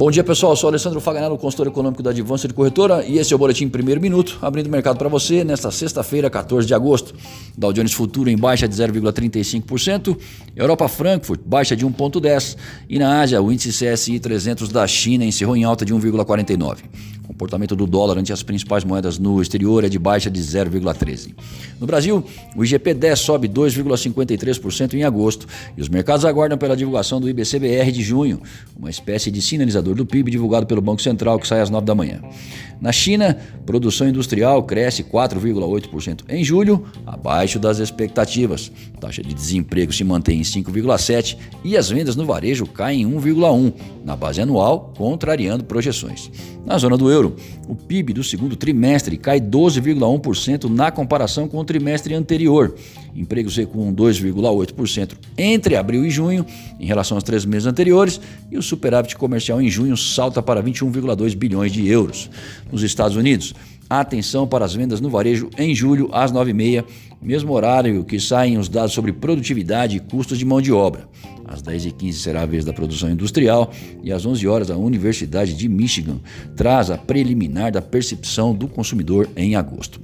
Bom dia pessoal, eu sou Alessandro Faganello, consultor econômico da Advança de Corretora e esse é o Boletim Primeiro Minuto, abrindo o mercado para você nesta sexta-feira, 14 de agosto. Dow Jones Futuro em baixa de 0,35%, Europa Frankfurt baixa de 1,10% e na Ásia o índice CSI 300 da China encerrou em alta de 1,49%. Comportamento do dólar ante as principais moedas no exterior é de baixa de 0,13%. No Brasil, o IGP 10 sobe 2,53% em agosto e os mercados aguardam pela divulgação do IBCBR de junho, uma espécie de sinalizador do PIB divulgado pelo Banco Central que sai às 9 da manhã. Na China, produção industrial cresce 4,8% em julho, abaixo das expectativas. Taxa de desemprego se mantém em 5,7% e as vendas no varejo caem em 1,1% na base anual, contrariando projeções. Na zona do euro, o PIB do segundo trimestre cai 12,1% na comparação com o trimestre anterior. Empregos recuam 2,8% entre abril e junho, em relação aos três meses anteriores, e o superávit comercial em junho salta para 21,2 bilhões de euros. Nos Estados Unidos, atenção para as vendas no varejo em julho às 9h30, mesmo horário que saem os dados sobre produtividade e custos de mão de obra. Às 10h15 será a vez da produção industrial e às 11 horas a Universidade de Michigan traz a preliminar da percepção do consumidor em agosto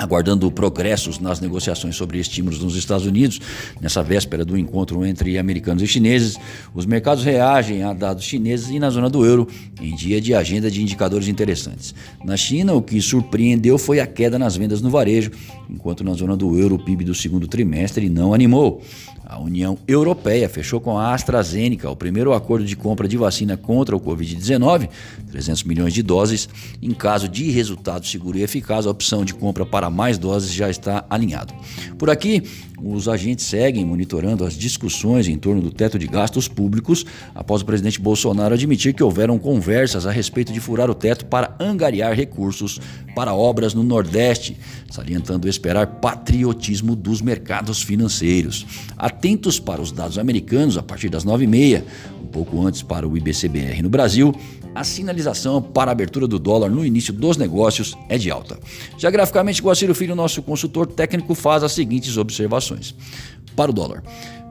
aguardando progressos nas negociações sobre estímulos nos Estados Unidos, nessa véspera do encontro entre americanos e chineses, os mercados reagem a dados chineses e na zona do euro em dia de agenda de indicadores interessantes. Na China, o que surpreendeu foi a queda nas vendas no varejo, enquanto na zona do euro o PIB do segundo trimestre não animou. A União Europeia fechou com a AstraZeneca o primeiro acordo de compra de vacina contra o Covid-19, 300 milhões de doses. Em caso de resultado seguro e eficaz, a opção de compra para mais doses já está alinhado. Por aqui, os agentes seguem monitorando as discussões em torno do teto de gastos públicos após o presidente Bolsonaro admitir que houveram conversas a respeito de furar o teto para angariar recursos para obras no Nordeste, salientando esperar patriotismo dos mercados financeiros. Atentos para os dados americanos a partir das 9h30, um pouco antes para o IBCBR no Brasil, a sinalização para a abertura do dólar no início dos negócios é de alta. Já graficamente, Guaciro Filho, nosso consultor técnico, faz as seguintes observações. Para o dólar.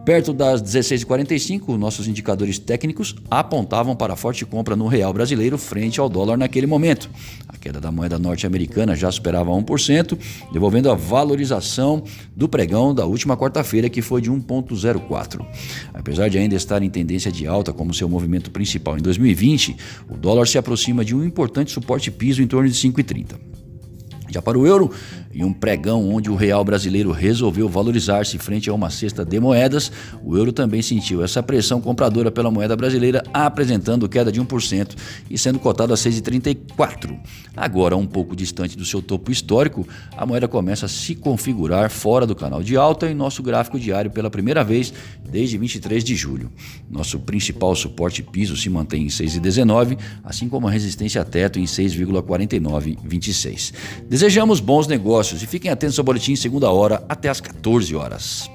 Perto das 16h45, nossos indicadores técnicos apontavam para forte compra no real brasileiro frente ao dólar naquele momento. A queda da moeda norte-americana já superava 1%, devolvendo a valorização do pregão da última quarta-feira, que foi de 1,04. Apesar de ainda estar em tendência de alta como seu movimento principal em 2020, o dólar se aproxima de um importante suporte piso em torno de 5,30. Já para o euro, em um pregão onde o real brasileiro resolveu valorizar-se frente a uma cesta de moedas, o euro também sentiu essa pressão compradora pela moeda brasileira, apresentando queda de 1% e sendo cotado a 6,34. Agora, um pouco distante do seu topo histórico, a moeda começa a se configurar fora do canal de alta em nosso gráfico diário pela primeira vez desde 23 de julho. Nosso principal suporte piso se mantém em 6,19, assim como a resistência teto em 6,4926. Desejamos bons negócios e fiquem atentos ao boletim segunda hora até às 14 horas.